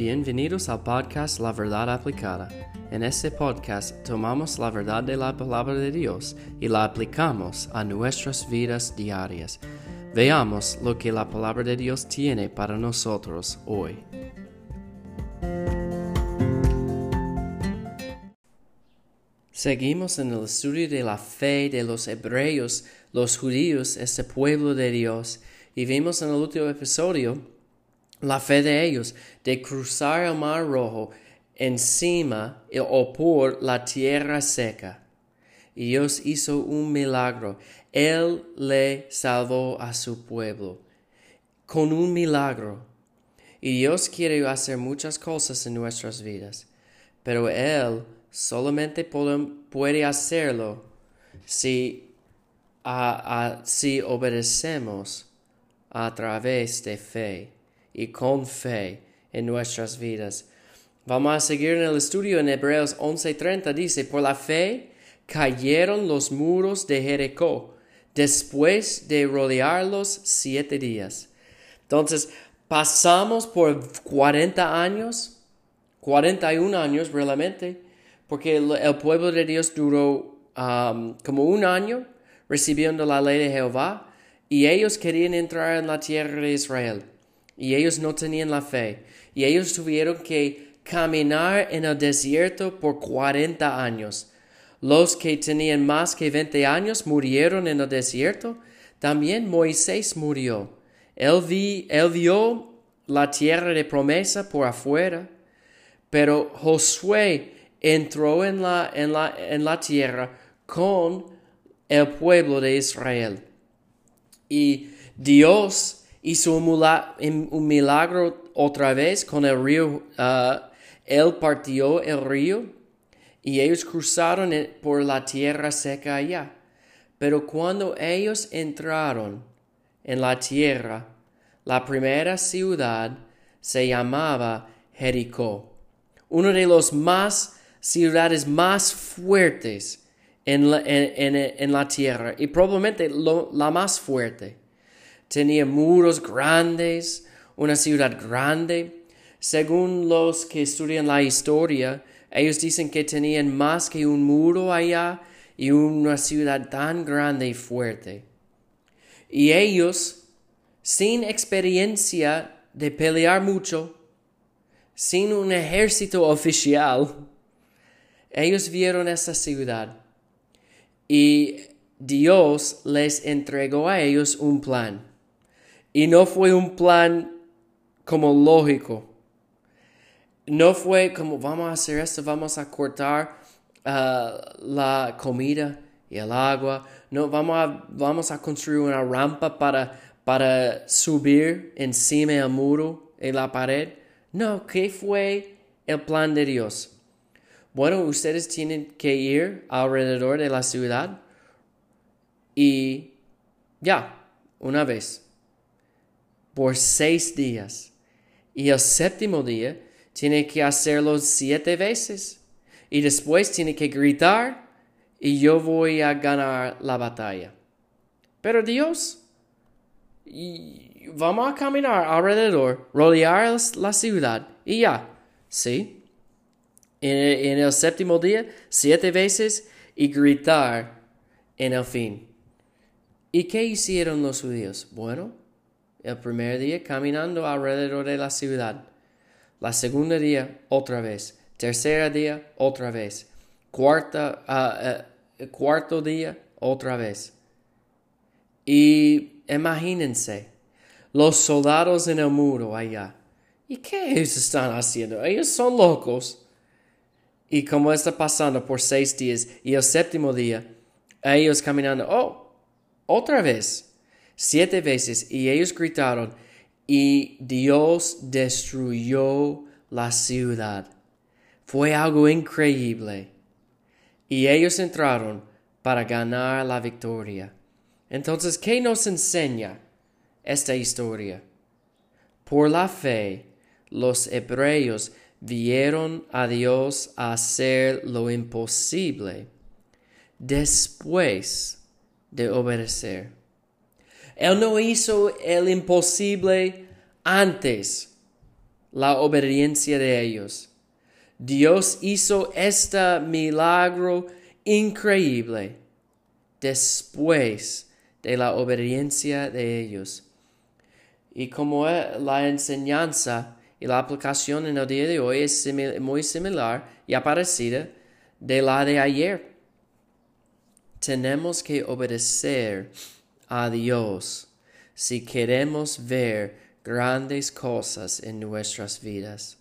Bienvenidos al podcast La Verdad Aplicada. En este podcast tomamos la verdad de la palabra de Dios y la aplicamos a nuestras vidas diarias. Veamos lo que la palabra de Dios tiene para nosotros hoy. Seguimos en el estudio de la fe de los hebreos, los judíos, este pueblo de Dios, y vimos en el último episodio la fe de ellos de cruzar el mar rojo encima o por la tierra seca. Y Dios hizo un milagro. Él le salvó a su pueblo con un milagro. Y Dios quiere hacer muchas cosas en nuestras vidas, pero Él solamente puede hacerlo si, si obedecemos a través de fe y con fe en nuestras vidas. Vamos a seguir en el estudio en Hebreos 11:30. Dice, por la fe cayeron los muros de Jericó después de rodearlos siete días. Entonces, pasamos por 40 años, 41 años realmente, porque el, pueblo de Dios duró um, como un año recibiendo la ley de Jehová y ellos querían entrar en la tierra de Israel y ellos no tenían la fe y ellos tuvieron que caminar en el desierto por 40 años. Los que tenían más que 20 años murieron en el desierto. También Moisés murió. Él, vi, él vio la tierra de promesa por afuera, pero Josué entró en la, en la, en la tierra con el pueblo de Israel. Y Dios hizo un milagro otra vez con el río. Uh, él partió el río y ellos cruzaron por la tierra seca allá. Pero cuando ellos entraron en la tierra, la primera ciudad se llamaba Jericó, uno de los más ciudades más fuertes en la, en, la tierra y probablemente la más fuerte. Tenía muros grandes, una ciudad grande. Según los que estudian la historia, ellos dicen que tenían más que un muro allá y una ciudad tan grande y fuerte. Y ellos, sin experiencia de pelear mucho, sin un ejército oficial, ellos vieron esa ciudad y Dios les entregó a ellos un plan. Y no fue un plan como lógico. No fue como vamos a hacer esto, vamos a cortar uh, la comida y el agua. No, vamos a, vamos a construir una rampa para, para subir encima del muro, en la pared. No, ¿qué fue el plan de Dios? Bueno, ustedes tienen que ir alrededor de la ciudad y ya, una vez, por seis días. Y el séptimo día tiene que hacerlo siete veces. Y después tiene que gritar y yo voy a ganar la batalla. Pero Dios, vamos a caminar alrededor, rodear la ciudad y ya, ¿sí? en, el séptimo día siete veces y gritar en el fin. ¿Y qué hicieron los judíos? Bueno, el primer día caminando alrededor de la ciudad. La segunda día otra vez. Tercer día otra vez. Cuarta, ah, eh, cuarto día otra vez. Y imagínense, los soldados en el muro allá. ¿Y qué ellos están haciendo? Ellos son locos. Y como está pasando por seis días y el séptimo día, ellos caminando, oh, otra vez, siete veces, y ellos gritaron, y Dios destruyó la ciudad. Fue algo increíble. Y ellos entraron para ganar la victoria. Entonces, ¿qué nos enseña esta historia? Por la fe, los hebreos vieron a Dios hacer lo imposible después de obedecer. Él no hizo el imposible antes la obediencia de ellos. Dios hizo este milagro increíble después de la obediencia de ellos. Y como la enseñanza y la aplicación en el día de hoy es muy similar y parecida de la de ayer. Tenemos que obedecer a Dios si queremos ver grandes cosas en nuestras vidas.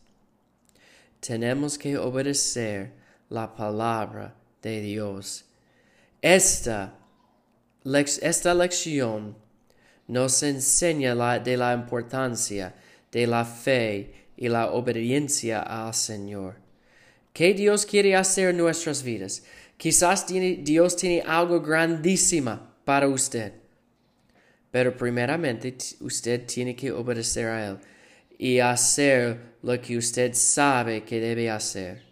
Tenemos que obedecer la palabra de Dios. Esta, esta lección nos enseña la, de la importancia de la fe y la obediencia al Señor. ¿Qué Dios quiere hacer en nuestras vidas? Quizás Dios tiene algo grandísimo para usted. Pero primeramente usted tiene que obedecer a Él y hacer lo que usted sabe que debe hacer.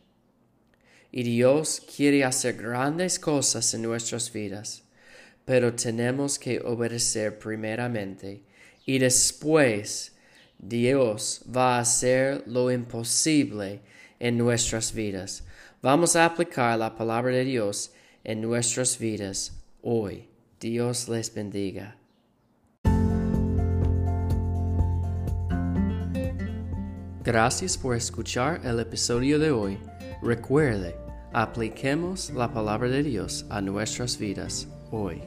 Y Dios quiere hacer grandes cosas en nuestras vidas, pero tenemos que obedecer primeramente y después Dios va a hacer lo imposible en nuestras vidas. Vamos a aplicar la palabra de Dios en nuestras vidas hoy. Dios les bendiga. Gracias por escuchar el episodio de hoy. Recuerde, apliquemos la palabra de Dios a nuestras vidas hoy.